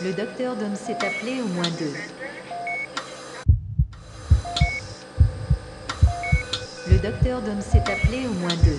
Le docteur Dom s'est appelé au moins deux. Le docteur Dom s'est appelé au moins deux.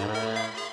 Música